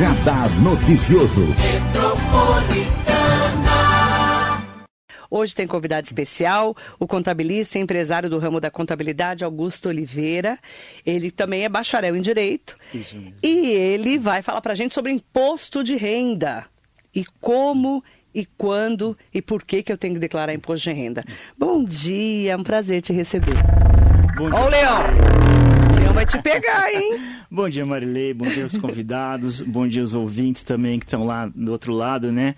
Radar Noticioso. Hoje tem convidado especial, o contabilista e empresário do ramo da contabilidade, Augusto Oliveira. Ele também é bacharel em Direito. Isso mesmo. E ele vai falar para a gente sobre imposto de renda e como e quando e por que, que eu tenho que declarar imposto de renda. Bom dia, é um prazer te receber. Bom Ó o dia. Leão! O Leão vai te pegar, hein? Bom dia, Marilei. Bom dia aos convidados. Bom dia aos ouvintes também que estão lá do outro lado, né?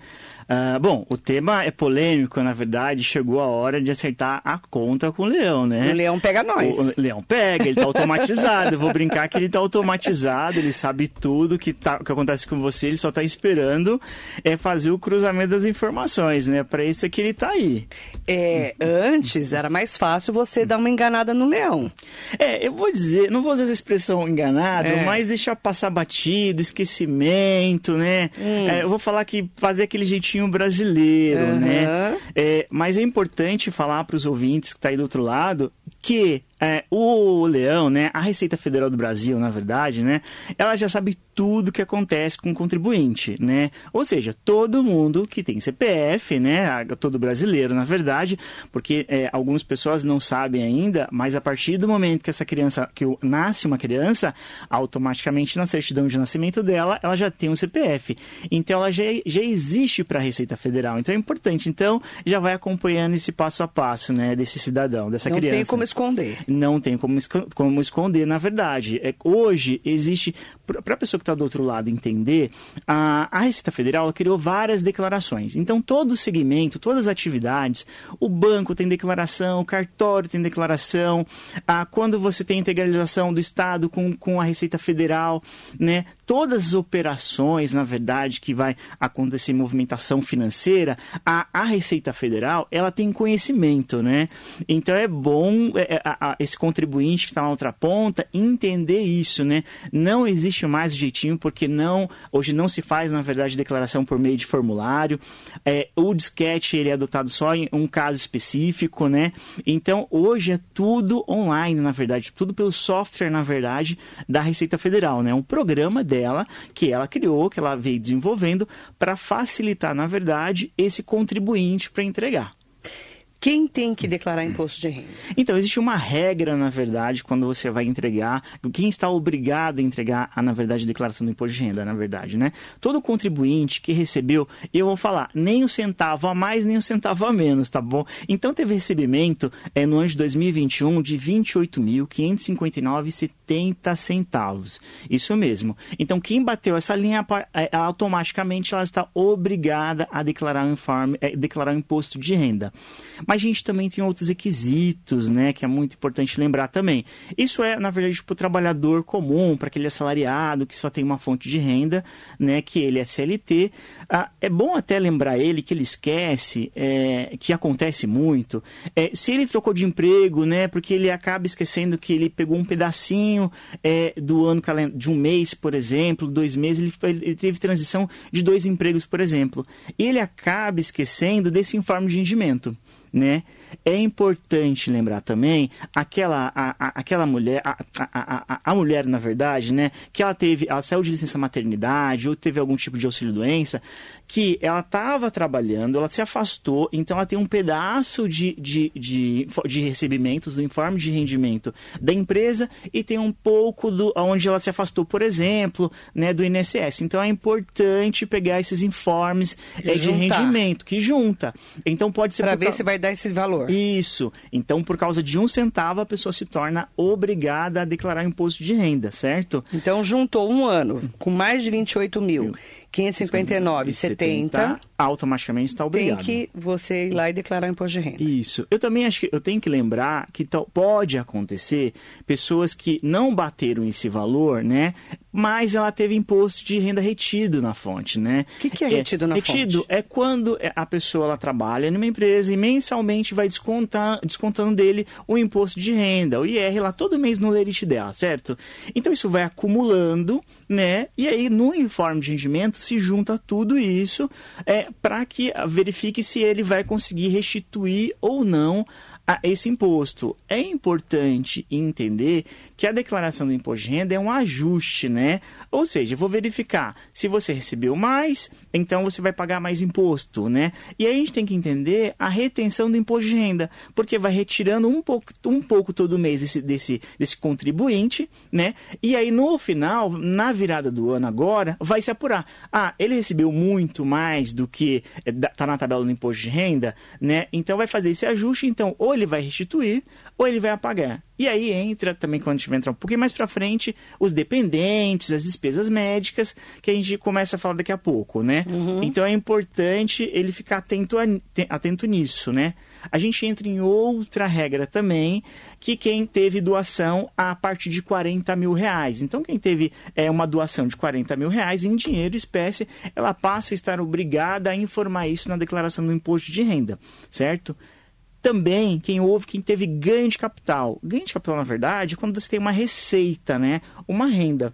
Ah, bom, o tema é polêmico, na verdade. Chegou a hora de acertar a conta com o Leão, né? O Leão pega nós. O Leão pega, ele tá automatizado. Eu vou brincar que ele tá automatizado, ele sabe tudo que, tá, que acontece com você, ele só tá esperando é fazer o cruzamento das informações, né? Para isso é que ele tá aí. É, antes era mais fácil você dar uma enganada no Leão. É, eu vou dizer, não vou usar essa expressão enganado, É. mas deixar passar batido, esquecimento, né? Hum. É, eu vou falar que fazer aquele jeitinho brasileiro, Aham. né? É, mas é importante falar para os ouvintes que tá aí do outro lado que é, o Leão, né, a Receita Federal do Brasil, na verdade, né, ela já sabe tudo que acontece com o contribuinte, né? Ou seja, todo mundo que tem CPF, né, todo brasileiro, na verdade, porque é, algumas pessoas não sabem ainda, mas a partir do momento que essa criança, que o- nasce uma criança, automaticamente na certidão de nascimento dela, ela já tem um CPF. Então ela já, já existe para a Receita Federal. Então é importante. Então já vai acompanhando esse passo a passo, né, desse cidadão, dessa Não criança tem como esconder. não tem como, como esconder, na verdade. É, hoje existe, para a pessoa que está do outro lado entender, a, a Receita Federal criou várias declarações. Então, todo segmento, todas as atividades, o banco tem declaração, o cartório tem declaração, a, quando você tem integralização do Estado com, com a Receita Federal, né? Todas as operações, na verdade, que vai acontecer movimentação financeira, a, a Receita Federal, ela tem conhecimento, né? Então é bom a- a- esse contribuinte que está na outra ponta entender isso, né? Não existe mais o jeitinho, porque não hoje não se faz, na verdade, declaração por meio de formulário. É, o disquete ele é adotado só em um caso específico, né? Então hoje é tudo online, na verdade, tudo pelo software, na verdade, da Receita Federal, né? Um programa dela que ela criou, que ela veio desenvolvendo para facilitar, na verdade, esse contribuinte para entregar. Quem tem que declarar imposto de renda? Então, existe uma regra, na verdade, quando você vai entregar. Quem está obrigado a entregar, a, na verdade, a declaração do imposto de renda, na verdade, né? Todo contribuinte que recebeu, eu vou falar, nem um centavo a mais, nem um centavo a menos, tá bom? Então, teve recebimento é, no ano de 2021 de R$ 28.559,70 centavos. Isso mesmo. Então, quem bateu essa linha, é, automaticamente ela está obrigada a declarar informe, é, declarar o imposto de renda. Mas a gente também tem outros requisitos, né, que é muito importante lembrar também. Isso é, na verdade, para o trabalhador comum, para aquele assalariado que só tem uma fonte de renda, né, que ele é CLT. Ah, é bom até lembrar ele que ele esquece, é, que acontece muito, é, se ele trocou de emprego, né, porque ele acaba esquecendo que ele pegou um pedacinho é, do ano de um mês, por exemplo, dois meses, ele, ele teve transição de dois empregos, por exemplo. Ele acaba esquecendo desse informe de rendimento né? É importante lembrar também aquela, a, a- aquela mulher, a, a, a, mulher, na verdade, né? Que ela teve, ela saiu de licença maternidade ou teve algum tipo de auxílio-doença, que ela estava trabalhando, ela se afastou, então ela tem um pedaço de, de, de, de recebimentos do informe de rendimento da empresa e tem um pouco do onde ela se afastou, por exemplo, né, do INSS. Então é importante pegar esses informes é, de rendimento que junta. Então pode ser Para ver se vai dar esse valor. isso. Então, por causa de um centavo, a pessoa se torna obrigada a declarar imposto de renda, certo? Então, juntou um ano com mais de 28 mil, 559,70, automaticamente está tem obrigado. que você ir lá e declarar imposto de renda. Isso. Eu também acho que eu tenho que lembrar que pode acontecer pessoas que não bateram esse valor, né? Mas ela teve imposto de renda retido na fonte, né? O que que é retido na retido fonte? é quando é, a pessoa ela trabalha numa empresa e mensalmente vai descontar, descontando dele o imposto de renda, o IR lá todo mês no lerite dela, certo? Então isso vai acumulando, né? E aí no informe de rendimento se junta tudo isso é, para que verifique se ele vai conseguir restituir ou não a esse imposto. É importante entender que a declaração do imposto de renda é um ajuste, né? Ou seja, eu vou verificar se você recebeu mais, então você vai pagar mais imposto, né? E aí a gente tem que entender a retenção do imposto de renda, porque vai retirando um pouco, um pouco todo mês desse, desse, desse contribuinte, né? E aí no final, na virada do ano agora, vai se apurar. Ah, ele recebeu muito mais do que está na tabela do imposto de renda, né? Então vai fazer esse ajuste, então ou ele vai restituir ou ele vai apagar. E aí entra também, quando a gente vai entrar um pouquinho mais para frente, os dependentes, as despesas médicas, que a gente começa a falar daqui a pouco, né? Uhum. Então é importante ele ficar atento, a, atento nisso, né? A gente entra em outra regra também, que quem teve doação a partir de 40 mil reais. Então, quem teve é, uma doação de 40 mil reais em dinheiro, espécie, ela passa a estar obrigada a informar isso na declaração do imposto de renda, certo? Também, quem houve, quem teve ganho de capital. Ganho de capital, na verdade, é quando você tem uma receita, né? Uma renda.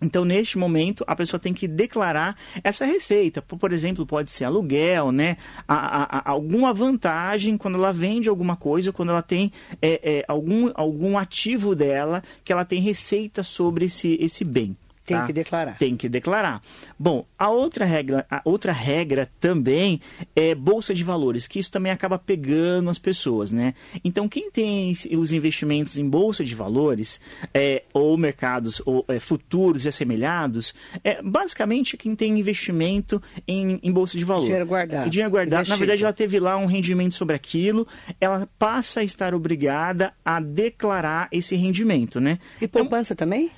Então, neste momento, a pessoa tem que declarar essa receita. Por exemplo, pode ser aluguel, né? A, a, a, alguma vantagem quando ela vende alguma coisa, quando ela tem é, é, algum, algum ativo dela que ela tem receita sobre esse, esse bem. Tem tá? que declarar. Tem que declarar. Bom, a outra regra, a outra regra também é bolsa de valores, que isso também acaba pegando as pessoas, né? Então, quem tem os investimentos em bolsa de valores, é, ou mercados ou, é, futuros e assemelhados, é basicamente quem tem investimento em, em bolsa de valores. Dinheiro guardado. Dinheiro guardado. Na verdade, ela teve lá um rendimento sobre aquilo, ela passa a estar obrigada a declarar esse rendimento, né? E poupança então, também?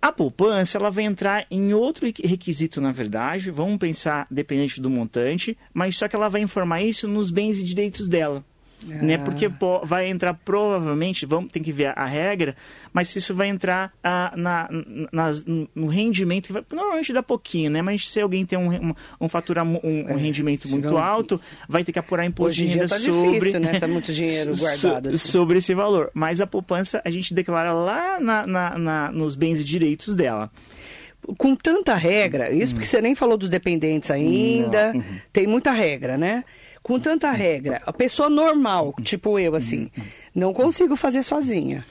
A poupança ela vai entrar em outro requisito, na verdade, vamos pensar dependente do montante, mas só que ela vai informar isso nos bens e direitos dela. Ah. Né? Porque vai entrar provavelmente, vamos tem que ver a regra, mas isso vai entrar ah, na, na, no rendimento, vai, normalmente dá pouquinho, né? Mas se alguém tem um, um, um fatura, um, um é, rendimento muito alto, vai ter que apurar imposto de renda tá sobre. Difícil, né? Tá muito dinheiro guardado. Assim. Sobre esse valor. Mas a poupança a gente declara lá na, na, na nos bens e direitos dela com tanta regra, isso porque você nem falou dos dependentes ainda, uhum. tem muita regra, né? Com tanta regra, a pessoa normal, tipo eu, assim, não consigo fazer sozinha.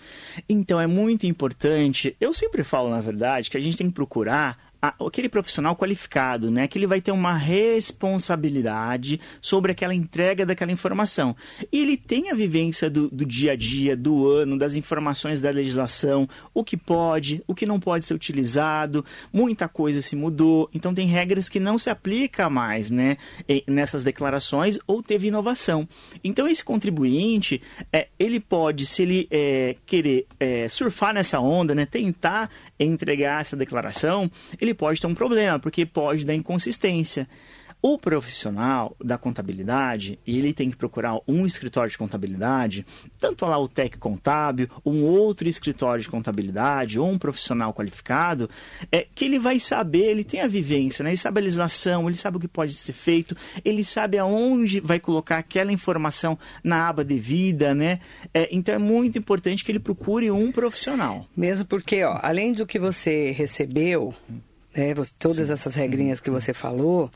Então é muito importante. Eu sempre falo, na verdade, que a gente tem que procurar aquele profissional qualificado, né, que ele vai ter uma responsabilidade sobre aquela entrega daquela informação. E ele tem a vivência do, do, dia a dia, do ano, das informações da legislação, o que pode, o que não pode ser utilizado, muita coisa se mudou, então tem regras que não se aplicam mais, né, nessas declarações ou teve inovação. Então esse contribuinte, é, ele pode, se ele é, querer é, surfar nessa onda, né, tentar entregar essa declaração, ele pode ter um problema, porque pode dar inconsistência. O profissional da contabilidade, ele tem que procurar um escritório de contabilidade, tanto lá o TEC contábil, um outro escritório de contabilidade ou um profissional qualificado, é que ele vai saber, ele tem a vivência, né? ele sabe a legislação, ele sabe o que pode ser feito, ele sabe aonde vai colocar aquela informação na aba devida, né? É, então é muito importante que ele procure um profissional. Mesmo porque, ó, além do que você recebeu, né, todas Sim. essas regrinhas que você falou,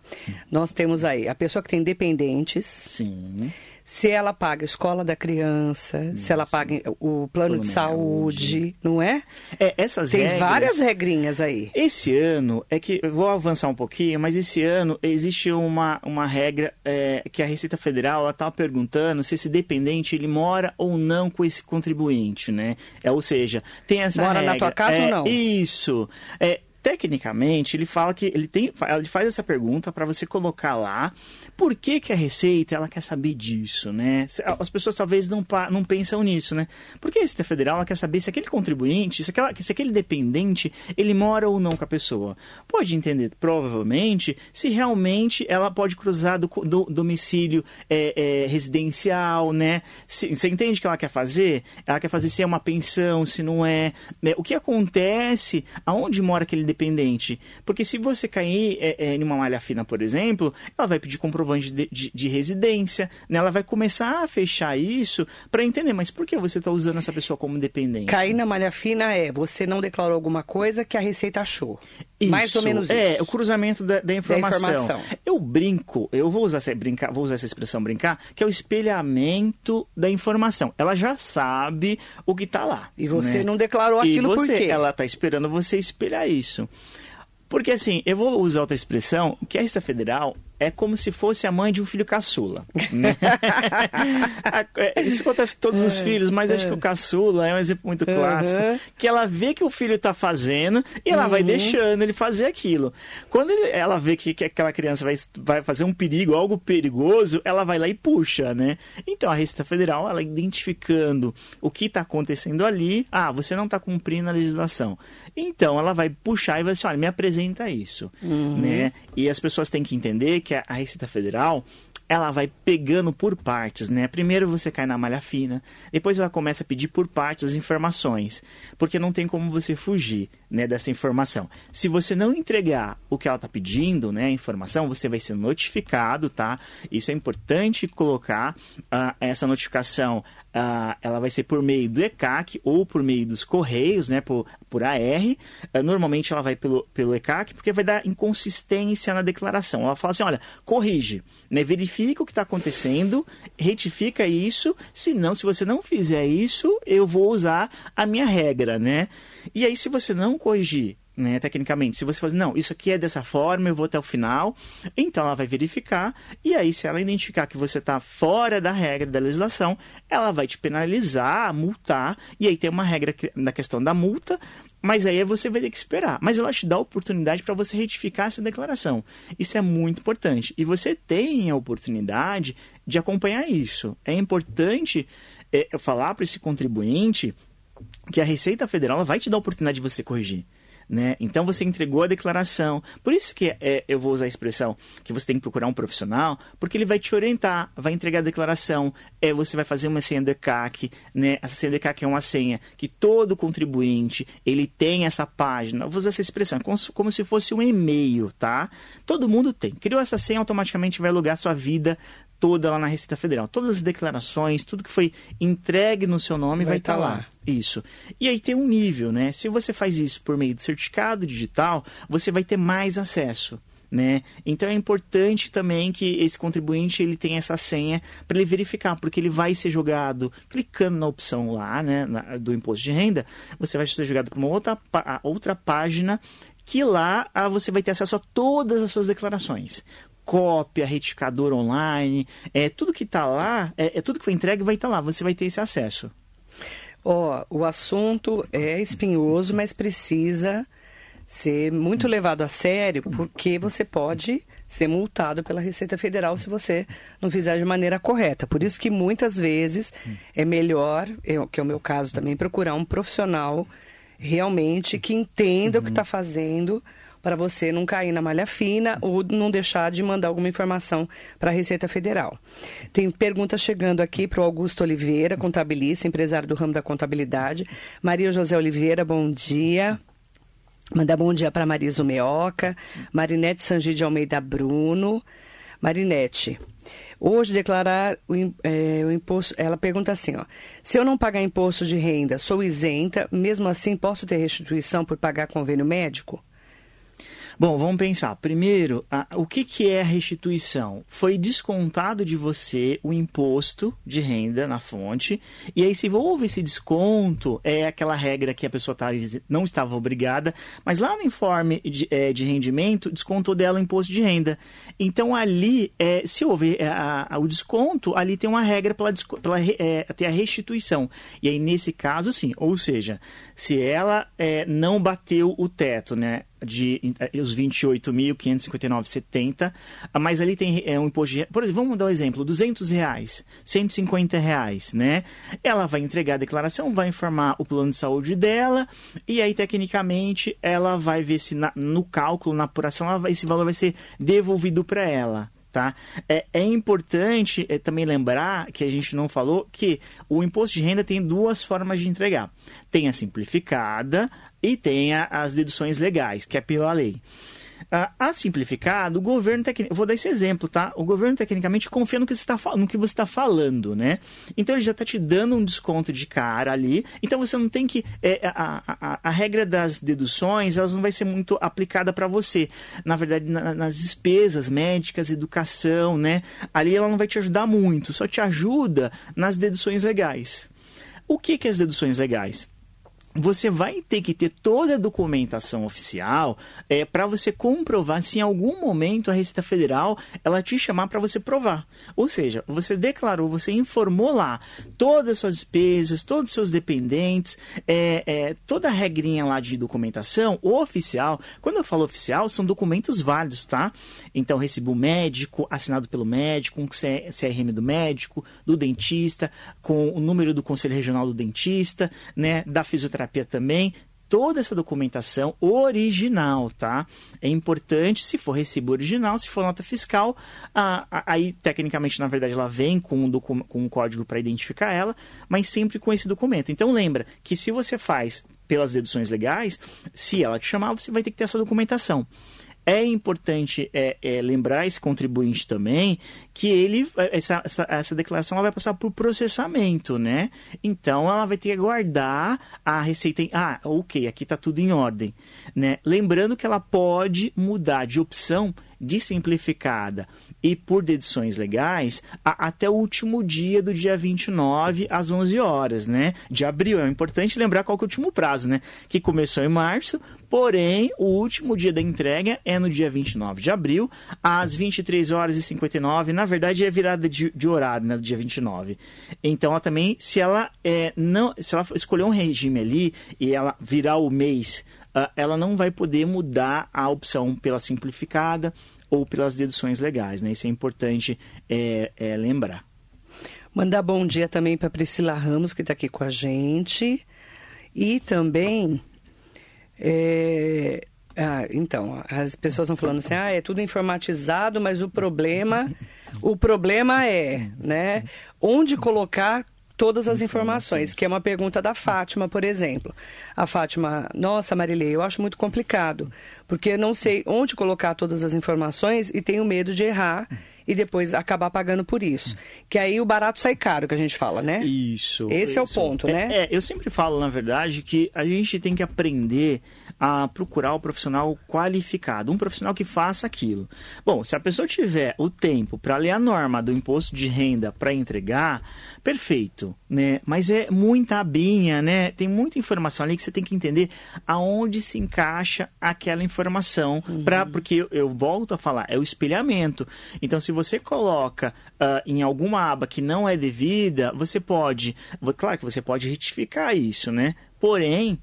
nós temos aí a pessoa que tem dependentes. Sim. Se ela paga a escola da criança, Isso. se ela paga o plano de saúde, não é? É, essas Tem regras, várias regrinhas aí. Esse ano, é que eu vou avançar um pouquinho, mas esse ano existe uma, uma regra é, que a Receita Federal está perguntando se esse dependente ele mora ou não com esse contribuinte, né? É, ou seja, tem essa mora regra. Mora na tua casa é, ou não? Isso. É, Tecnicamente, ele fala que ele tem, ele faz essa pergunta para você colocar lá por que, que a Receita ela quer saber disso, né? As pessoas talvez não, não pensam nisso, né? Porque a Receita Federal ela quer saber se aquele contribuinte, se, aquela, se aquele dependente, ele mora ou não com a pessoa. Pode entender, provavelmente, se realmente ela pode cruzar do, do domicílio é, é, residencial, né? Se, você entende o que ela quer fazer? Ela quer fazer se é uma pensão, se não é. Né? O que acontece, aonde mora aquele dependente. Porque se você cair é, é, em uma malha fina, por exemplo, ela vai pedir comprovante de, de, de residência, né? ela vai começar a fechar isso para entender, mas por que você está usando essa pessoa como dependente? Cair na malha fina é você não declarou alguma coisa que a Receita achou. Isso, Mais ou menos é, isso. É, o cruzamento da, da, informação. da, informação. Eu brinco, eu vou usar, essa, brincar, vou usar essa expressão brincar, que é o espelhamento da informação. Ela já sabe o que está lá. E você né? não declarou aquilo e você, por quê? Ela está esperando você espelhar isso. Porque assim, eu vou usar outra expressão, que a Receita Federal é como se fosse a mãe de um filho caçula. Né? É, isso acontece com todos os é, filhos, mas acho que o é. caçula é um exemplo muito clássico. Uhum. Que ela vê que o filho está fazendo e ela uhum. vai deixando ele fazer aquilo. Quando ele, ela vê que, que, aquela criança vai, vai fazer um perigo, algo perigoso, ela vai lá e puxa, né? Então a Receita Federal, ela identificando o que está acontecendo ali, ah, você não está cumprindo a legislação. Então ela vai puxar e vai dizer, olha, me apresenta isso, uhum. né? E as pessoas têm que entender que que a Receita Federal ela vai pegando por partes, né? Primeiro você cai na malha fina, depois ela começa a pedir por partes as informações, porque não tem como você fugir, né, dessa informação. Se você não entregar o que ela está pedindo, né, a informação, você vai ser notificado, tá? Isso é importante colocar uh, essa notificação, uh, ela vai ser por meio do ECAC ou por meio dos correios, né, por, por AR. Uh, ah, normalmente ela vai pelo, pelo ECAC, porque vai dar inconsistência na declaração. Ela fala assim, olha, corrige, né, verifica verifica o que está acontecendo, retifica isso, senão, se você não fizer isso, eu vou usar a minha regra, né? E aí, se você não corrigir né, tecnicamente. Se você fazer, não, isso aqui é dessa forma, eu vou até o final, então ela vai verificar, e aí, se ela identificar que você está fora da regra da legislação, ela vai te penalizar, multar, e aí tem uma regra na questão da multa, mas aí você vai ter que esperar. Mas ela te dá a oportunidade para você retificar essa declaração. Isso é muito importante. E você tem a oportunidade de acompanhar isso. É importante é, falar para esse contribuinte que a Receita Federal vai te dar a oportunidade de você corrigir. Né? Então você entregou a declaração. Por isso que é, eu vou usar a expressão que você tem que procurar um profissional, porque ele vai te orientar, vai entregar a declaração, é, você vai fazer uma senha do ECAC, né? Essa senha do ECAC é uma senha que todo contribuinte ele tem essa página. Eu vou usar essa expressão, como, como se fosse um e-mail, tá? Todo mundo tem. Criou essa senha, automaticamente vai alugar sua vida toda lá na Receita Federal. Todas as declarações, tudo que foi entregue no seu nome vai estar tá lá. lá. Isso. E aí tem um nível, né? Se você faz isso por meio de certificado digital, você vai ter mais acesso. Né? Então é importante também que esse contribuinte ele tenha essa senha para ele verificar, porque ele vai ser jogado clicando na opção lá, né, na, do imposto de renda, você vai ser jogado para uma outra, outra página que lá ah, você vai ter acesso a todas as suas declarações cópia, retificador online, é tudo que está lá, é, é, tudo que foi entregue vai estar tá lá, você vai ter esse acesso. Ó, oh, o assunto é espinhoso, mas precisa ser muito levado a sério, porque você pode ser multado pela Receita Federal se você não fizer de maneira correta. Por isso que muitas vezes é melhor, que é o meu caso também, procurar um profissional realmente que entenda uhum. o que está fazendo para você não cair na malha fina ou não deixar de mandar alguma informação para a Receita Federal. Tem pergunta chegando aqui para o Augusto Oliveira, contabilista, empresário do ramo da contabilidade. Maria José Oliveira, bom dia. Mandar bom dia para Marisa Meoca, Marinete Sangi de Almeida Bruno. Marinete, hoje declarar o, é, o, imposto. Ela pergunta assim: ó, se eu não pagar imposto de renda, sou isenta, mesmo assim posso ter restituição por pagar convênio médico? Bom, vamos pensar. Primeiro, a, o que, que é a restituição? Foi descontado de você o imposto de renda na fonte, e aí se houve esse desconto, é aquela regra que a pessoa tá, não estava obrigada, mas lá no informe de, é, de rendimento, descontou dela o imposto de renda. Então ali, é, se houver é, a, a, o desconto, ali tem uma regra para é, ter a restituição. E aí, nesse caso, sim. Ou seja, se ela é, não bateu o teto, né? De eh, os 28.559,70, mas ali tem é, um imposto de, por exemplo, vamos dar um exemplo, 200 reais, 150 reais, né? Ela vai entregar a declaração, vai informar o plano de saúde dela e aí tecnicamente ela vai ver se na, no cálculo, na apuração, vai, esse valor vai ser devolvido para ela Tá? É, é importante é, também lembrar que a gente não falou que o imposto de renda tem duas formas de entregar. Tem a simplificada e tem a, as deduções legais, que é pela lei. Ah, a simplificado, o governo tecnicamente. Vou dar esse exemplo, tá? O governo tecnicamente confia no que você está no que você está falando, né? Então ele já está te dando um desconto de cara ali. Então você não tem que. É, a, a, a, regra das deduções, elas não vai ser muito aplicada para você. Na verdade, na, nas despesas médicas, educação, né? Ali ela não vai te ajudar muito, só te ajuda nas deduções legais. O que, que é as deduções legais? Você vai ter que ter toda a documentação oficial é, para você comprovar se em algum momento a Receita Federal ela te chamar para você provar. Ou seja, você declarou, você informou lá todas as suas despesas, todos os seus dependentes, é, é, toda a regrinha lá de documentação oficial. Quando eu falo oficial, são documentos válidos, tá? Então, recibo médico, assinado pelo médico, com CRM do médico, do dentista, com o número do Conselho Regional do Dentista, né, da fisioterapia também, toda essa documentação original, tá? É importante, se for recibo original, se for nota fiscal, a, a, aí tecnicamente, na verdade, ela vem com um, com um código para identificar ela, mas sempre com esse documento. Então lembra que se você faz pelas deduções legais, se ela te chamar, você vai ter que ter essa documentação. É importante é, é, lembrar esse contribuinte também que ele essa, essa, essa declaração ela vai passar por processamento, né? Então ela vai ter que aguardar a receita. Em, ah, ok, aqui está tudo em ordem, né? Lembrando que ela pode mudar de opção de simplificada e por deduções legais a, até o último dia do dia 29 às 11 horas, né? De abril. É importante lembrar qual que é o último prazo, né? Que começou em março, porém o último dia da entrega é no dia 29 de abril às 23 horas e 59. Na verdade é virada de, de horário, né? Do dia 29. Então ela também, se ela é, não, se ela escolher um regime ali e ela virar o mês ela não vai poder mudar a opção pela simplificada ou pelas deduções legais. Né? Isso é importante é, é lembrar. Mandar bom dia também para Priscila Ramos, que está aqui com a gente. E também. É... Ah, então, as pessoas estão falando assim, ah, é tudo informatizado, mas o problema, o problema é, né, onde colocar todas as informações, que é uma pergunta da Fátima, por exemplo. A Fátima, nossa, Marilei, eu acho muito complicado, porque eu não sei onde colocar todas as informações e tenho medo de errar e depois acabar pagando por isso. Que aí o barato sai caro, que a gente fala, né? Isso. Esse isso. é o ponto, né? É, eu sempre falo, na verdade, que a gente tem que aprender a procurar o um profissional qualificado, um profissional que faça aquilo. Bom, se a pessoa tiver o tempo para ler a norma do imposto de renda para entregar, perfeito, né? Mas é muita abinha, né? Tem muita informação ali que você tem que entender aonde se encaixa aquela informação, uhum. para porque eu, eu, volto a falar, é o espelhamento. Então, se você coloca uh, em alguma aba que não é devida, você pode, claro que você pode retificar isso, né? Porém,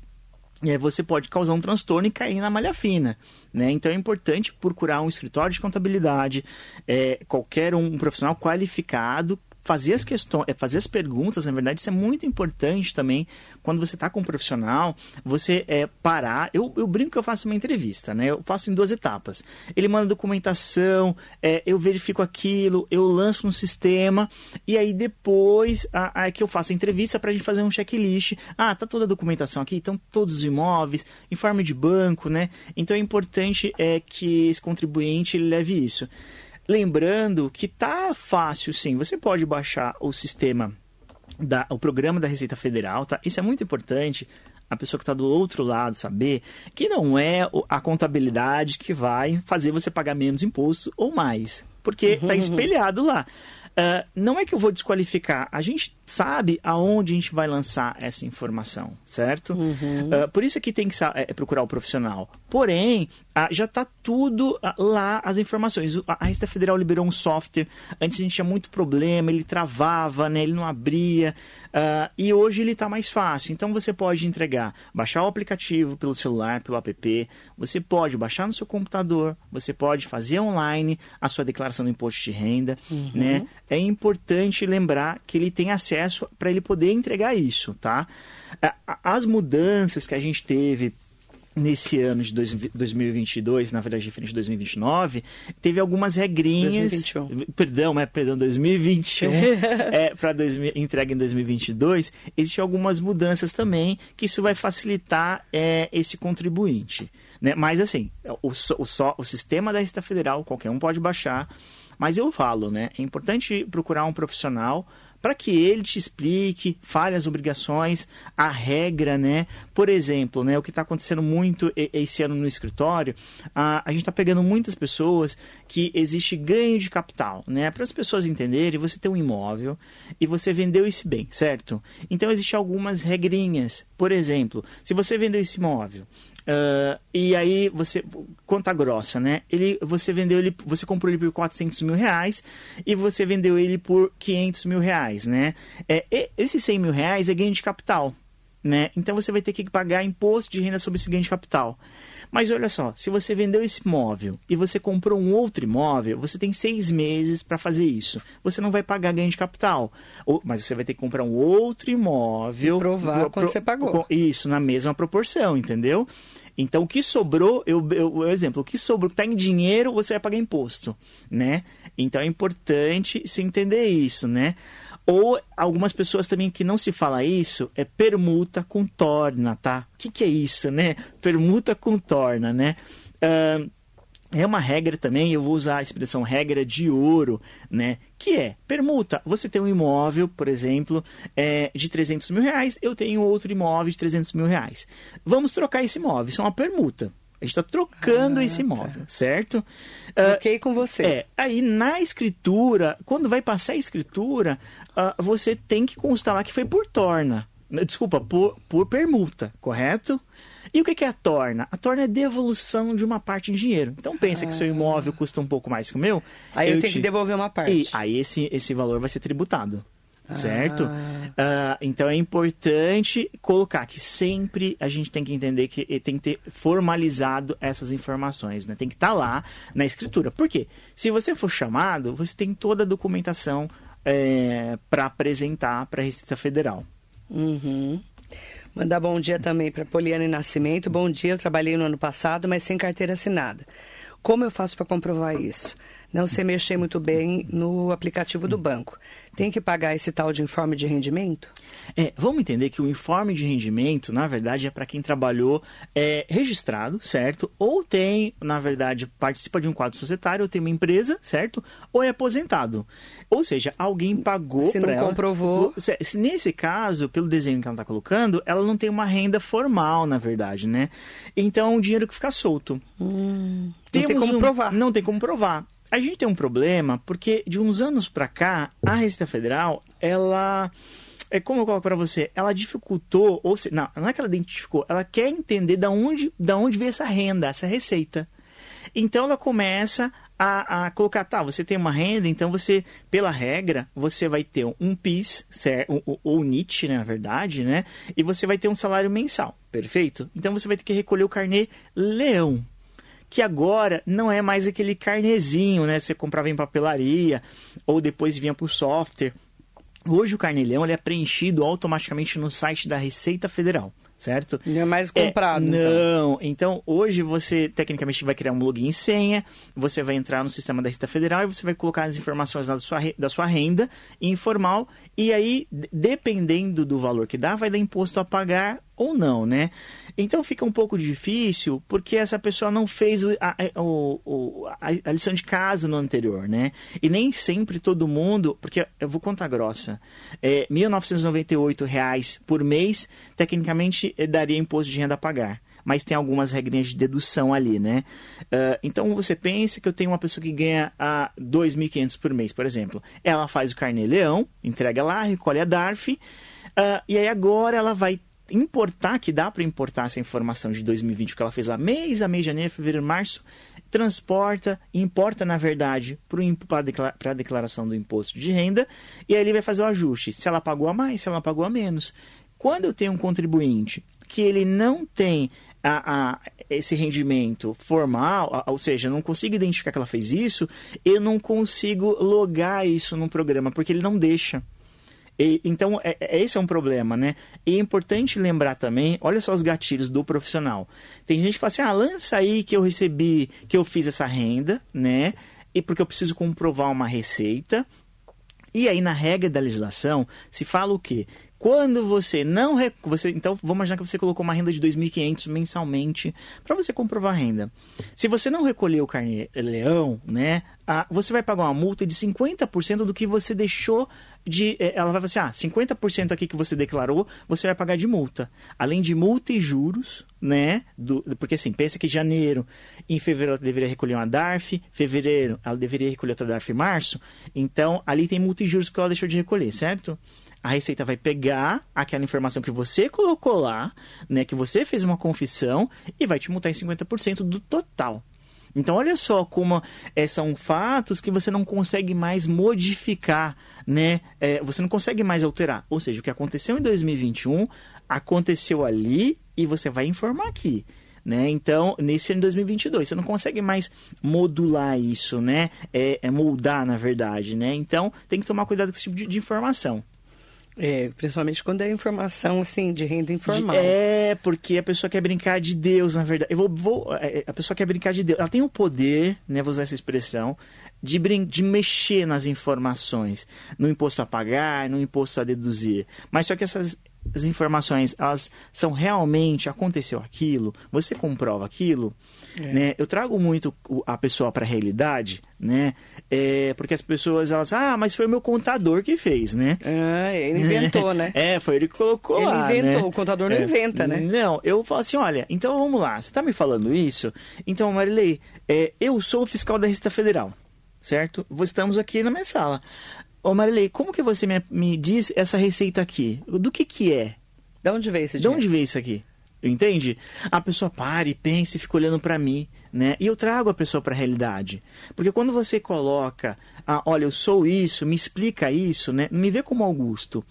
é, você pode causar um transtorno e cair na malha fina. Né? Então é importante procurar um escritório de contabilidade, é, qualquer um, um profissional qualificado fazer as questões, é, fazer as perguntas, na verdade, isso é muito importante também quando você está com um profissional, você é, parar. Eu, eu brinco que eu faço uma entrevista, né? Eu faço em duas etapas. Ele manda documentação, é, eu verifico aquilo, eu lanço no sistema, e aí depois a, a, é que eu faço a entrevista para a gente fazer um checklist. Ah, tá toda a documentação aqui, então todos os imóveis, informe de banco, né? Então é importante é, que esse contribuinte leve isso. Lembrando que tá fácil sim, você pode baixar o sistema, da, o programa da Receita Federal, tá? Isso é muito importante a pessoa que está do outro lado saber que não é a contabilidade que vai fazer você pagar menos imposto ou mais, porque está uhum, uhum. espelhado lá. Uh, não é que eu vou desqualificar, a gente sabe aonde a gente vai lançar essa informação, certo? Uhum. Uh, por isso que tem que é, procurar o profissional. Porém, uh, já está tudo lá as informações. A Receita Federal liberou um software, antes a gente tinha muito problema, ele travava, né, ele não abria, e hoje ele está mais fácil. Então você pode entregar, baixar o aplicativo pelo celular, pelo app, você pode baixar no seu computador, você pode fazer online a sua declaração do imposto de renda, uhum. né? é importante lembrar que ele tem acesso para ele poder entregar isso, tá? As mudanças que a gente teve nesse ano de dois, 2022, na verdade, diferente de 2029, teve algumas regrinhas. 2021. Perdão, é, perdão, 2021, é, para entrega em 2022, existem algumas mudanças também, que isso vai facilitar é, esse contribuinte. Né? Mas, assim, o, o, só, o sistema da Receita Federal, qualquer um pode baixar, mas eu falo, né? É importante procurar um profissional para que ele te explique, fale as obrigações, a regra, né? Por exemplo, né, o que está acontecendo muito esse ano no escritório, a, a gente está pegando muitas pessoas que existe ganho de capital, né? Para as pessoas entenderem, você tem um imóvel e você vendeu esse bem, certo? Então existem algumas regrinhas. Por exemplo, se você vendeu esse imóvel Uh, e aí você conta grossa, né? Ele, você vendeu ele, você comprou ele por 400 mil reais e você vendeu ele por 500 mil reais, né? É, esses 100 mil reais é ganho de capital, né? Então você vai ter que pagar imposto de renda sobre esse ganho de capital. Mas olha só, se você vendeu esse imóvel e você comprou um outro imóvel, você tem seis meses para fazer isso. Você não vai pagar ganho de capital, ou, mas você vai ter que comprar um outro imóvel. E provar pro, quanto você pagou. Isso, na mesma proporção, entendeu? Então, o que sobrou, eu, eu, o exemplo, o que sobrou, está em dinheiro, você vai pagar imposto, né? Então, é importante se entender isso, né? Ou algumas pessoas também que não se fala isso, é permuta com torna, tá? O que, que é isso, né? Permuta com torna, né? Uh, é uma regra também, eu vou usar a expressão regra de ouro, né? Que é, permuta, você tem um imóvel, por exemplo, é, de 300 mil reais, eu tenho outro imóvel de 300 mil reais. Vamos trocar esse imóvel, isso é uma permuta. A gente está trocando ah, esse imóvel, tá. certo? Troquei uh, com você. É, aí na escritura, quando vai passar a escritura, uh, você tem que constar lá que foi por torna. Desculpa, por, por permuta, correto? E o que é a torna? A torna é devolução de uma parte em dinheiro. Então pensa ah. que seu ah. imóvel custa um pouco mais que o meu. Aí eu, eu tenho te... que devolver uma parte. E aí esse, esse valor vai ser tributado. Certo? Ah. Uh, então é importante colocar que sempre a gente tem que entender que tem que ter formalizado essas informações, né? Tem que estar tá lá na escritura. Por quê? Se você for chamado, você tem toda a documentação é, para apresentar para a Receita Federal. Uhum. Mandar bom dia também para Poliana Nascimento. Bom dia, eu trabalhei no ano passado, mas sem carteira assinada. Como eu faço para comprovar isso? Não sei mexer muito bem no aplicativo do banco tem que pagar esse tal de informe de rendimento? É, vamos entender que o informe de rendimento, na verdade, é para quem trabalhou é, registrado, certo? Ou tem, na verdade, participa de um quadro societário, ou tem uma empresa, certo? Ou é aposentado. Ou seja, alguém pagou para ela. comprovou. Nesse caso, pelo desenho que ela está colocando, ela não tem uma renda formal, na verdade, né? Então, um dinheiro que fica solto. Hum, não tem como um, provar. Não tem como provar. A gente tem um problema porque de uns anos para cá, a Receita Federal, ela é como eu coloco para você, ela dificultou, ou se, não, não é que ela identificou, ela quer entender da onde, da onde veio essa renda, essa receita. Então ela começa a, a, colocar, tá, você tem uma renda, então você, pela regra, você vai ter um PIS, ou, ou NIT, né, na verdade, né? E você vai ter um salário mensal, perfeito? Então você vai ter que recolher o carnê leão que agora não é mais aquele carnezinho, né? Você comprava em papelaria ou depois vinha por software. Hoje o carnelhão ele é preenchido automaticamente no site da Receita Federal certo? Não é mais comprado. É, não, então. então. hoje você tecnicamente vai criar um login e senha, você vai entrar no sistema da Receita Federal e você vai colocar as informações da sua, da sua renda informal e aí, dependendo do valor que dá, vai dar imposto a pagar ou não, né? Então fica um pouco difícil porque essa pessoa não fez o, a, o, a, lição de casa no anterior, né? E nem sempre todo mundo, porque eu vou contar grossa, é, 1.998 reais por mês, tecnicamente eh, daria imposto de renda a pagar mas tem algumas regrinhas de dedução ali, né? Uh, então você pensa que eu tenho uma pessoa que ganha a uh, 2.500 por mês, por exemplo. Ela faz o carnê leão, entrega lá, recolhe a DARF, uh, e aí agora ela vai importar, que dá para importar essa informação de 2020 que ela fez lá mês a mês, janeiro, fevereiro, março, transporta, importa na verdade para a declaração do imposto de renda e aí ele vai fazer o ajuste, se ela pagou a mais, se ela pagou a menos. Quando eu tenho um contribuinte que ele não tem a, a, esse rendimento formal, a, ou seja, não consigo identificar que ela fez isso, eu não consigo logar isso no programa, porque ele não deixa E, então, é, é, esse é um problema, né? E é importante lembrar também, olha só os gatilhos do profissional. Tem gente que fala assim, ah, lança aí que eu recebi, que eu fiz essa renda, né? E porque eu preciso comprovar uma receita. E aí, na regra da legislação, se fala o quê? Quando você não você então vamos imaginar que você colocou uma renda de 2.500 mensalmente para você comprovar a renda. Se você não recolheu o carne leão, né, a, você vai pagar uma multa de 50% do que você deixou de eh, ela vai falar assim: "Ah, 50% aqui que você declarou, você vai pagar de multa". Além de multa e juros, né, do, porque assim, pensa que janeiro, em fevereiro ela deveria recolher uma DARF, fevereiro ela deveria recolher outra DARF em março, então ali tem multa e juros que ela deixou de recolher, certo? A Receita vai pegar aquela informação que você colocou lá, né, que você fez uma confissão e vai te multar em 50% do total. Então, olha só como é, são fatos que você não consegue mais modificar, né? É, você não consegue mais alterar. Ou seja, o que aconteceu em 2021 aconteceu ali e você vai informar aqui. Né? Então, nesse ano de 2022, você não consegue mais modular isso, né? É, é moldar, na verdade, né? Então, tem que tomar cuidado com esse tipo de, de informação. É, principalmente quando é informação assim de renda informal. É, porque a pessoa quer brincar de Deus, na verdade. Eu vou, vou é, a pessoa quer brincar de Deus. Ela tem o poder, né, vou usar essa expressão, de, de mexer nas informações, no imposto a pagar, no imposto a deduzir. Mas só que essas as informações elas são realmente aconteceu aquilo, você comprova aquilo, é. né? Eu trago muito a pessoa para a realidade, né? É, porque as pessoas elas, ah, mas foi o meu contador que fez, né? Ah, ele inventou, né? É, foi ele que colocou ele lá. Ele inventou, né? o contador não é. inventa, né? Não, eu falo assim, olha, então vamos lá, você está me falando isso? Então, Marilei, é, eu sou o fiscal da Receita Federal certo? Estamos aqui na minha sala. Ô Marilei, como que você me, me diz essa receita aqui? Do que que é? De onde veio esse dinheiro? De onde veio isso aqui? Entende? A pessoa para e pensa e fica olhando para mim, né? E eu trago a pessoa para a realidade. Porque quando você coloca, ah, olha, eu sou isso, me explica isso, né? Me vê como Augusto.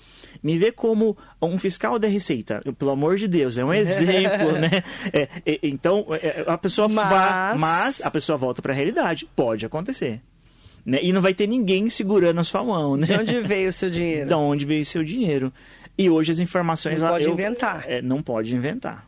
Me vê como um fiscal da Receita. Pelo amor de Deus, é um exemplo, né? É, é, então, é, a pessoa mas... Vai, mas a pessoa volta para a realidade. Pode acontecer. Né? E não vai ter ninguém segurando a sua mão, né? De onde veio o seu dinheiro? De onde veio o seu dinheiro. E hoje as informações... Não pode eu, inventar. É, não pode inventar.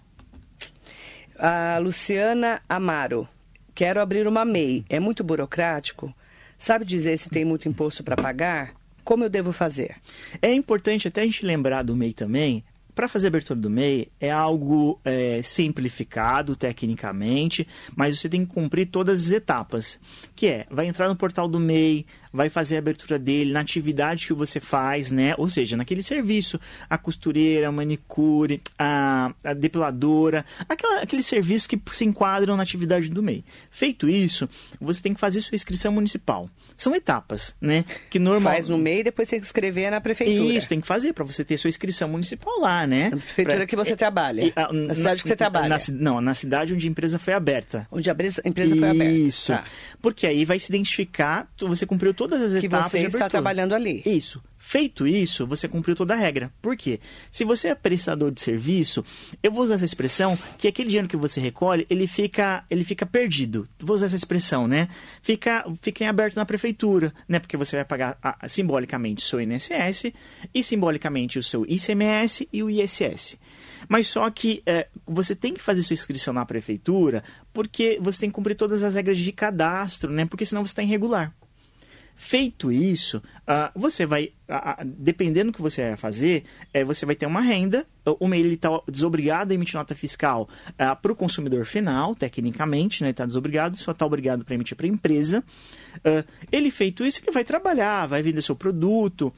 A Luciana Amaro. Quero abrir uma MEI. É muito burocrático? Sabe dizer se tem muito imposto para pagar? Como eu devo fazer? É importante até a gente lembrar do MEI também para fazer a abertura do MEI é algo é, simplificado tecnicamente, mas você tem que cumprir todas as etapas, que é, vai entrar no portal do MEI, vai fazer a abertura dele na atividade que você faz, né? Ou seja, naquele serviço, a costureira, a manicure, a, a depiladora, aquela, aquele serviço que se enquadram na atividade do MEI. Feito isso, você tem que fazer sua inscrição municipal. São etapas, né? Que normal... Faz no MEI e depois tem que escrever na prefeitura. Isso, tem que fazer para você ter sua inscrição municipal lá, né? Na prefeitura pra... que você trabalha. E, a, na cidade que você trabalha. Na, não, na cidade onde a empresa foi aberta. Onde a empresa, foi aberta. Isso. Tá. Porque aí vai se identificar, você cumpriu todas as que etapas você de abertura. está trabalhando ali. Isso. Feito isso, você cumpriu toda a regra. Por quê? Se você é prestador de serviço, eu vou usar essa expressão que aquele dinheiro que você recolhe, ele fica, ele fica perdido. Vou usar essa expressão, né? Fica, fica em aberto na prefeitura, né? Porque você vai pagar a, simbolicamente o seu INSS e simbolicamente o seu ICMS e o ISS. Mas só que é, você tem que fazer sua inscrição na prefeitura porque você tem que cumprir todas as regras de cadastro, né? Porque senão você está irregular. Feito isso, uh, você vai, uh, dependendo do que você vai fazer, uh, você vai ter uma renda. O MEI está desobrigado a emitir nota fiscal para o consumidor final, tecnicamente, né? Está desobrigado, só está obrigado para emitir para a empresa. ele feito isso, ele vai trabalhar, vai vender seu produto,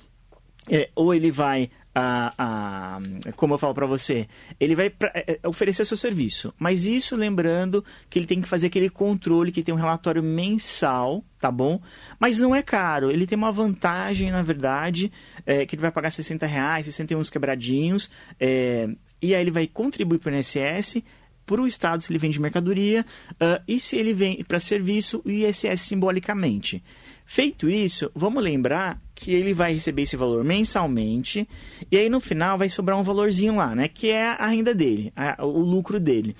é, ou ele vai a, a, como eu falo para você, ele vai pra, é, é, oferecer seu serviço. Mas isso lembrando que ele tem que fazer aquele controle, que tem um relatório mensal, tá bom? Mas não é caro. Ele tem uma vantagem, na verdade, é, que ele vai pagar 60 reais, 61 quebradinhos, é, e aí ele vai contribuir para o INSS, para o Estado se ele vende mercadoria, uh, e se ele vem para serviço, o ISS simbolicamente. Feito isso, vamos lembrar que ele vai receber esse valor mensalmente e aí no final vai sobrar um valorzinho lá, né? Que é a renda dele, a, o lucro dele.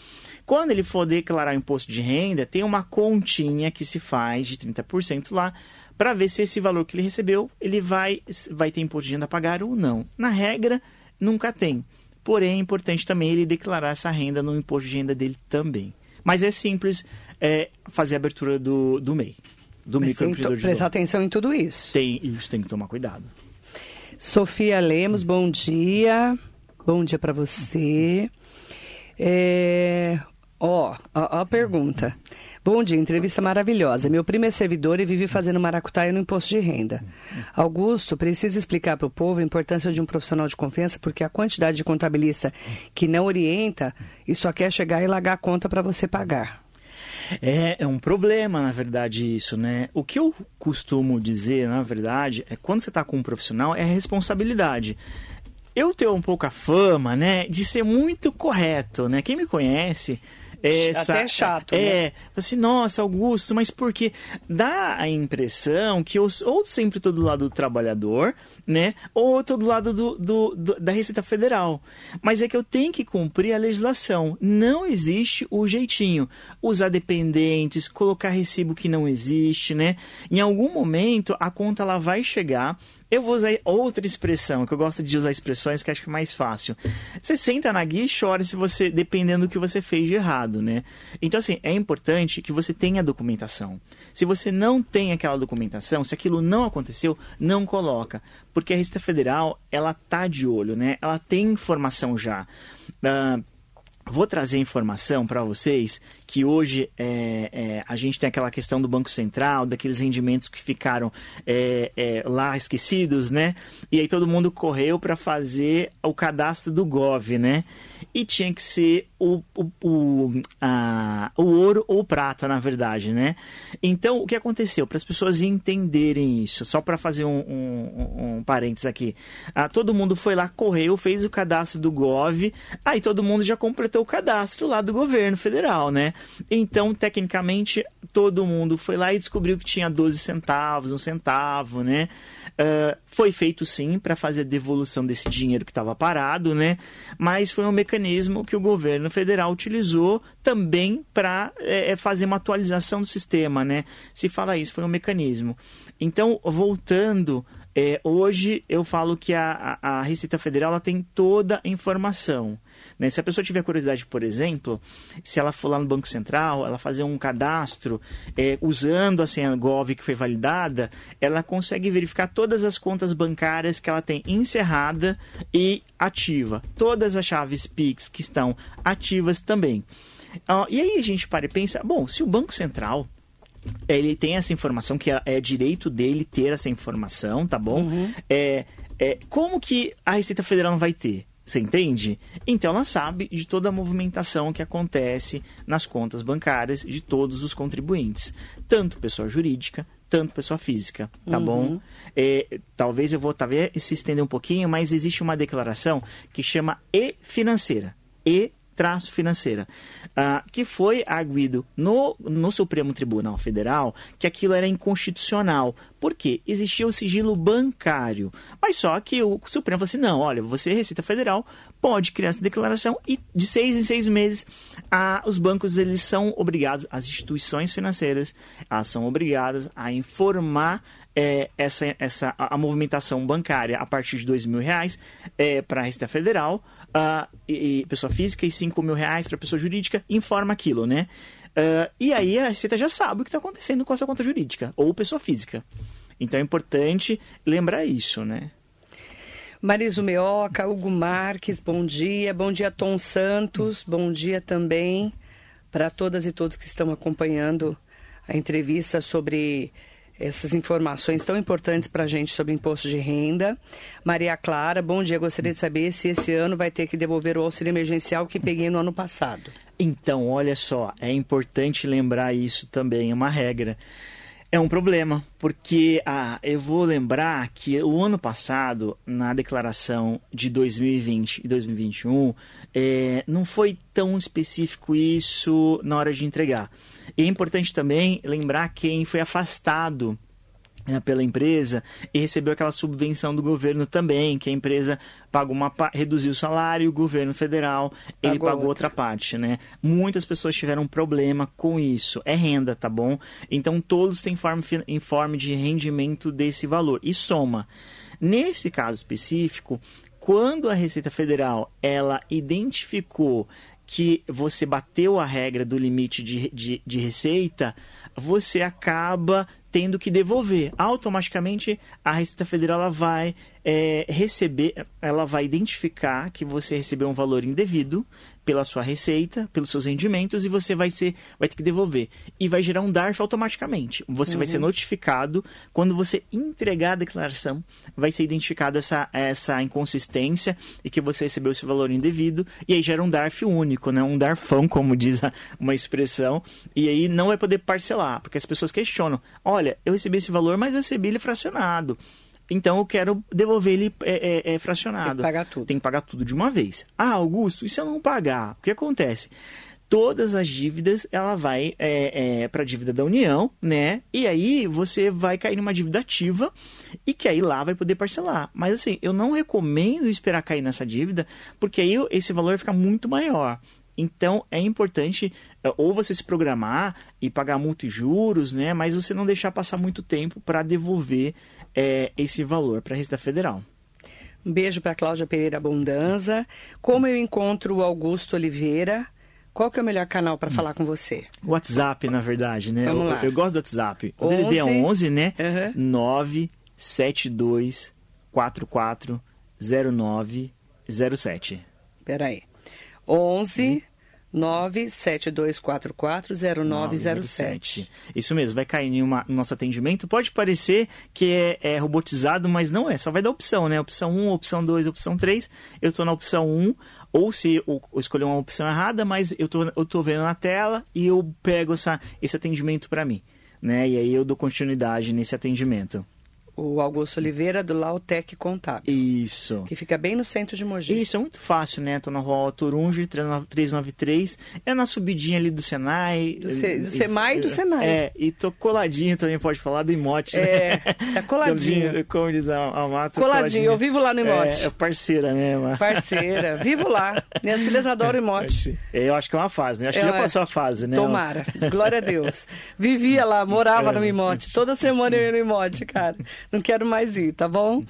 Quando ele for declarar o imposto de renda, tem uma continha que se faz de 30% lá para ver se esse valor que ele recebeu ele vai, vai ter imposto de renda a pagar ou não. Na regra, nunca tem. Porém, é importante também ele declarar essa renda no imposto de renda dele também. Mas é simples é, fazer a abertura do, do MEI do Mas microempreendedor de prestar atenção em tudo isso. Tem, isso tem que tomar cuidado. Sofia Lemos, bom dia. Bom dia para você. É... Ó, ó, ó a pergunta. Bom dia, entrevista maravilhosa. Meu primo é servidor e vive fazendo maracutaia no imposto de renda. Augusto, precisa explicar para o povo a importância de um profissional de confiança, porque a quantidade de contabilista que não orienta e só quer chegar e largar a conta para você pagar. É, é um problema, na verdade, isso, né? O que eu costumo dizer, na verdade, é quando você está com um profissional, é responsabilidade eu tenho um pouco a fama, né, de ser muito correto, né? Quem me conhece essa, Até é chato, é, né? assim, nossa, Augusto, mas porque dá a impressão que eu ou sempre estou do lado do trabalhador, né? Ou estou do lado do, do, do, da Receita Federal. Mas é que eu tenho que cumprir a legislação. Não existe o jeitinho. Usar dependentes, colocar recibo que não existe, né? Em algum momento a conta ela vai chegar eu vou usar outra expressão, que eu gosto de usar expressões que acho que é mais fácil. Você senta na guia e chora se você, dependendo do que você fez de errado, né? Então, assim, é importante que você tenha documentação. Se você não tem aquela documentação, se aquilo não aconteceu, não coloca. Porque a Receita Federal, ela tá de olho, né? Ela tem informação já. Uh, Vou trazer informação para vocês que hoje é, é, a gente tem aquela questão do Banco Central, daqueles rendimentos que ficaram é, é lá esquecidos, né? E aí todo mundo correu para fazer o cadastro do Gov, né? E tinha que ser o, o, o, a, o ouro ou prata, na verdade, né? Então, o que aconteceu? Para as pessoas entenderem isso, só para fazer um, um, um, parênteses aqui. Ah, todo mundo foi lá, correu, fez o cadastro do Gov, aí todo mundo já completou o cadastro lá do governo federal, né? Então, tecnicamente, todo mundo foi lá e descobriu que tinha 12 centavos, um centavo, né? Uh, foi feito sim para fazer a devolução desse dinheiro que estava parado, né? Mas foi um mecanismo que o governo federal utilizou também para é, é, fazer uma atualização do sistema, né? Se fala isso, foi um mecanismo. Então, voltando é, hoje eu falo que a, a, Receita Federal tem toda a informação. Né? Se a pessoa tiver curiosidade, por exemplo, se ela for lá no Banco Central, ela fazer um cadastro é, usando a senha GOV que foi validada, ela consegue verificar todas as contas bancárias que ela tem encerrada e ativa. Todas as chaves PIX que estão ativas também. Uh, e aí a gente para e pensa, bom, se o Banco Central ele tem essa informação, que é, é, direito dele ter essa informação, tá bom? Uhum. É, é, como que a Receita Federal não vai ter? Você entende? Então ela sabe de toda a movimentação que acontece nas contas bancárias de todos os contribuintes, tanto pessoa jurídica, tanto pessoa física, tá uhum. bom? É, talvez eu vou talvez se estender um pouquinho, mas existe uma declaração que chama e financeira. E traço financeira, uh, que foi arguído no, no Supremo Tribunal Federal que aquilo era inconstitucional. Por quê? Existia o sigilo bancário. Mas só que o Supremo falou assim: não, olha, você, Receita Federal, pode criar essa declaração e de seis em seis meses os bancos eles são obrigados, as instituições financeiras, elas são obrigadas a informar é, essa, essa, a, a, movimentação bancária a partir de dois mil reais é, para a Receita Federal, uh, e, e, pessoa física, e cinco mil reais para pessoa jurídica, informa aquilo, né? Uh, e aí a Receita já sabe o que está acontecendo com a sua conta jurídica ou pessoa física. Então é importante lembrar isso, né? Mariso Meoca, Hugo Marques, bom dia. Bom dia, Tom Santos. Bom dia também para todas e todos que estão acompanhando a entrevista sobre essas informações tão importantes para a gente sobre imposto de renda. Maria Clara, bom dia. Gostaria de saber se esse ano vai ter que devolver o auxílio emergencial que peguei no ano passado. Então, olha só, é importante lembrar isso também, é uma regra. É um problema, porque ah, eu vou lembrar que o ano passado, na declaração de 2020 e 2021, é, não foi tão específico isso na hora de entregar. E é importante também lembrar quem foi afastado né, pela empresa e recebeu aquela subvenção do governo também, que a empresa pagou uma reduziu o salário, o governo federal ele pagou, pagou outra. outra parte, né? Muitas pessoas tiveram problema com isso. É renda, tá bom? Então todos têm forma, informe de rendimento desse valor e soma. Nesse caso específico, quando a Receita Federal ela identificou que você bateu a regra do limite de, de, de receita, você acaba tendo que devolver. Automaticamente, a Receita Federal ela vai é, receber, ela vai identificar que você recebeu um valor indevido pela sua receita, pelos seus rendimentos, e você vai, ser, vai ter que devolver. E vai gerar um DARF automaticamente. Você uhum. vai ser uhum. notificado quando você entregar a declaração, vai ser identificada essa, essa inconsistência e que você recebeu esse valor indevido, e aí gera um DARF único, né? um DARFão, como diz a, uma expressão, e aí não vai poder parcelar, porque as pessoas questionam: olha, eu recebi esse valor, mas eu recebi ele fracionado. Então eu quero devolver ele é, é, é, fracionado. Tem que pagar tudo. Tem que pagar tudo de uma vez. Ah, Augusto, e se eu não pagar? O que acontece? Todas as dívidas ela vai é, é para a dívida da União, né? E aí você vai cair numa dívida ativa e que aí lá vai poder parcelar. Mas assim, eu não recomendo esperar cair nessa dívida, porque aí esse valor vai ficar muito maior. Então é importante é, ou você se programar e pagar multa e juros, né? Mas você não deixar passar muito tempo para devolver é, esse valor para a Receita Federal. Um beijo para Cláudia Pereira Abundanza. Como eu encontro o Augusto Oliveira? Qual que é o melhor canal para falar com você? WhatsApp, na verdade, né? Vamos eu, lá. eu gosto do WhatsApp. O 11, DDD é 11, né? Uhum. 972 44 0907. Peraí. 11 972440907. Isso mesmo, vai cair em uma, no nosso atendimento. Pode parecer que é, é, robotizado, mas não é. Só vai dar opção, né? Opção 1, opção 2, opção 3. Eu estou na opção 1, ou se eu, escolher uma opção errada, mas eu tô, eu tô vendo na tela e eu pego essa, esse atendimento para mim. Né? E aí eu dou continuidade nesse atendimento o Augusto Oliveira do Lautec Contábil. Isso. Que fica bem no centro de Mogi. Isso, é muito fácil, né? Tô na rua Turunge, 393. É na subidinha ali do Senai. Do, C, do Semai e do Senai. É, e tô coladinho também, pode falar, do Imote, né? É, tá coladinho. Como diz a, a Mato. Coladinho, coladinho, eu vivo lá no Imote. É, é parceira, né? Mas... Parceira, vivo lá. Minhas filhas adoram Imote. É, eu acho que é uma fase, né? Acho que já é. passou a fase, né? Tomara, glória a Deus. Vivia lá, morava no Imote. Toda semana eu ia no Imote, cara. Não quero mais ir tá bom?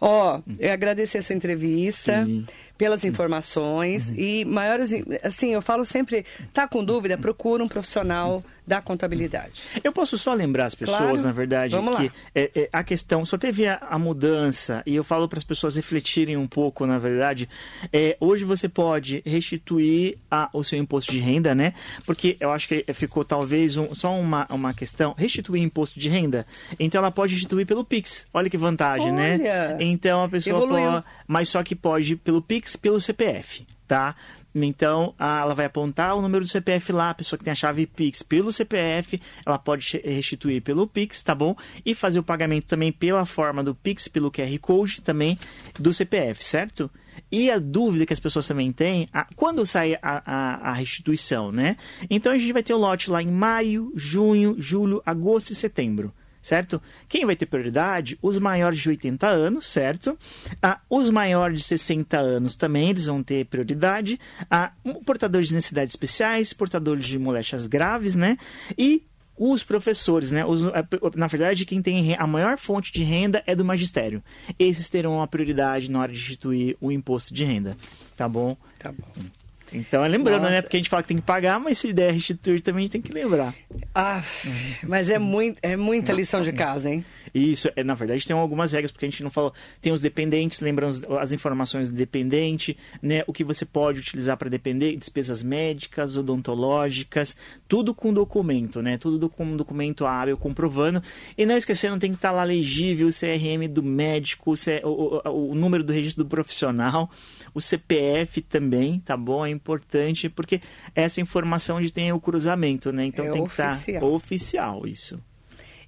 Ó, eu agradecer a sua entrevista. Sim pelas informações uhum. e maiores assim eu falo sempre tá com dúvida procura um profissional da contabilidade. Eu posso só lembrar as pessoas, claro. na verdade, Vamos que é, é, a questão só teve a, a, mudança e eu falo para as pessoas refletirem um pouco, na verdade. É, hoje você pode restituir a, o seu imposto de renda, né? Porque eu acho que ficou talvez um, só uma, uma questão restituir imposto de renda. Então ela pode restituir pelo Pix. Olha que vantagem, né? Olha, né? Então a pessoa evoluiu. pode, mas só que pode pelo Pix, pelo CPF, tá? Então, ela vai apontar o número do CPF lá, a pessoa que tem a chave Pix pelo CPF, ela pode restituir pelo Pix, tá bom? E fazer o pagamento também pela forma do Pix, pelo QR Code também do CPF, certo? E a dúvida que as pessoas também têm, a, quando sai a, a, a, restituição, né? Então a gente vai ter o lote lá em maio, junho, julho, agosto e setembro certo? Quem vai ter prioridade? Os maiores de 80 anos, certo? Ah, os maiores de 60 anos também, eles vão ter prioridade. Ah, portadores de necessidades especiais, portadores de moléstias graves, né? E os professores, né? Os, na verdade, quem tem a maior fonte de renda é do magistério. Esses terão a prioridade na hora de instituir o imposto de renda. Tá bom? Tá bom. Então é lembrando, né? Nossa. né? Porque a gente fala que tem que pagar, mas se der restituir também a gente tem que lembrar. Ah, mas é, muito, é muita lição de casa, hein? Isso, é, na verdade tem algumas regras, porque a gente não falou. Tem os dependentes, lembrando as informações do dependente, né? O que você pode utilizar para depender, despesas médicas, odontológicas, tudo com documento, né? Tudo com documento hábil comprovando. E não esquecendo, tem que estar lá legível o CRM do médico, o, o, o número do registro do profissional, o CPF também, tá bom? É importante, porque essa informação onde tem o cruzamento, né? Então é tem oficial. que estar oficial isso.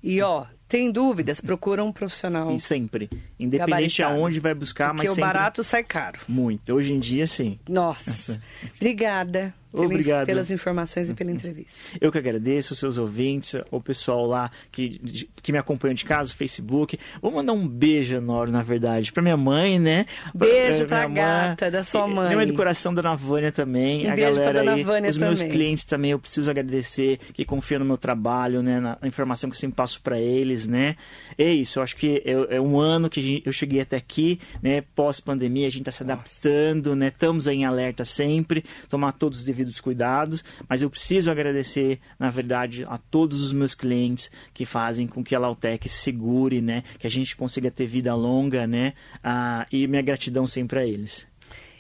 E ó, tem dúvidas, procura um profissional. E sempre. Independente aonde vai buscar, Porque mas sempre... o barato sai caro. Muito. Hoje em dia, sim. Nossa. Obrigada. Obrigado. Pelas informações e pela entrevista. Eu que agradeço os seus ouvintes, o pessoal lá que, que me acompanha de casa, Facebook. Vou mandar um beijo enorme, na verdade, para minha mãe, né? Beijo pra, pra gata da sua mãe. Minha mãe do coração, Dona Vânia também. Um a beijo galera pra Dona aí, Vânia os também. meus clientes também, eu preciso agradecer, que confiam no meu trabalho, né? Na informação que eu sempre passo para eles, né? É isso, eu acho que é, é um ano que eu cheguei até aqui, né? Pós-pandemia, a gente tá se adaptando, né? Estamos aí em alerta sempre, tomar todos os devidos cuidados, mas eu preciso agradecer, na verdade, a todos os meus clientes que fazem com que a Lautec segure, né? Que a gente consiga ter vida longa, né? Ah, e minha gratidão sempre a eles.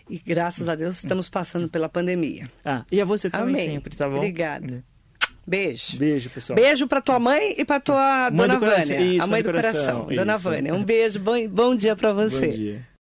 E graças a Deus estamos passando pela pandemia. Ah, e a você também Amém. sempre, tá bom? Obrigada. Beijo. Beijo, pessoal. Beijo para tua mãe e para tua Mãe dona do coração. Vânia, Isso, a mãe do coração, dona Isso. Vânia. Um beijo, bom, bom dia para você. Bom dia.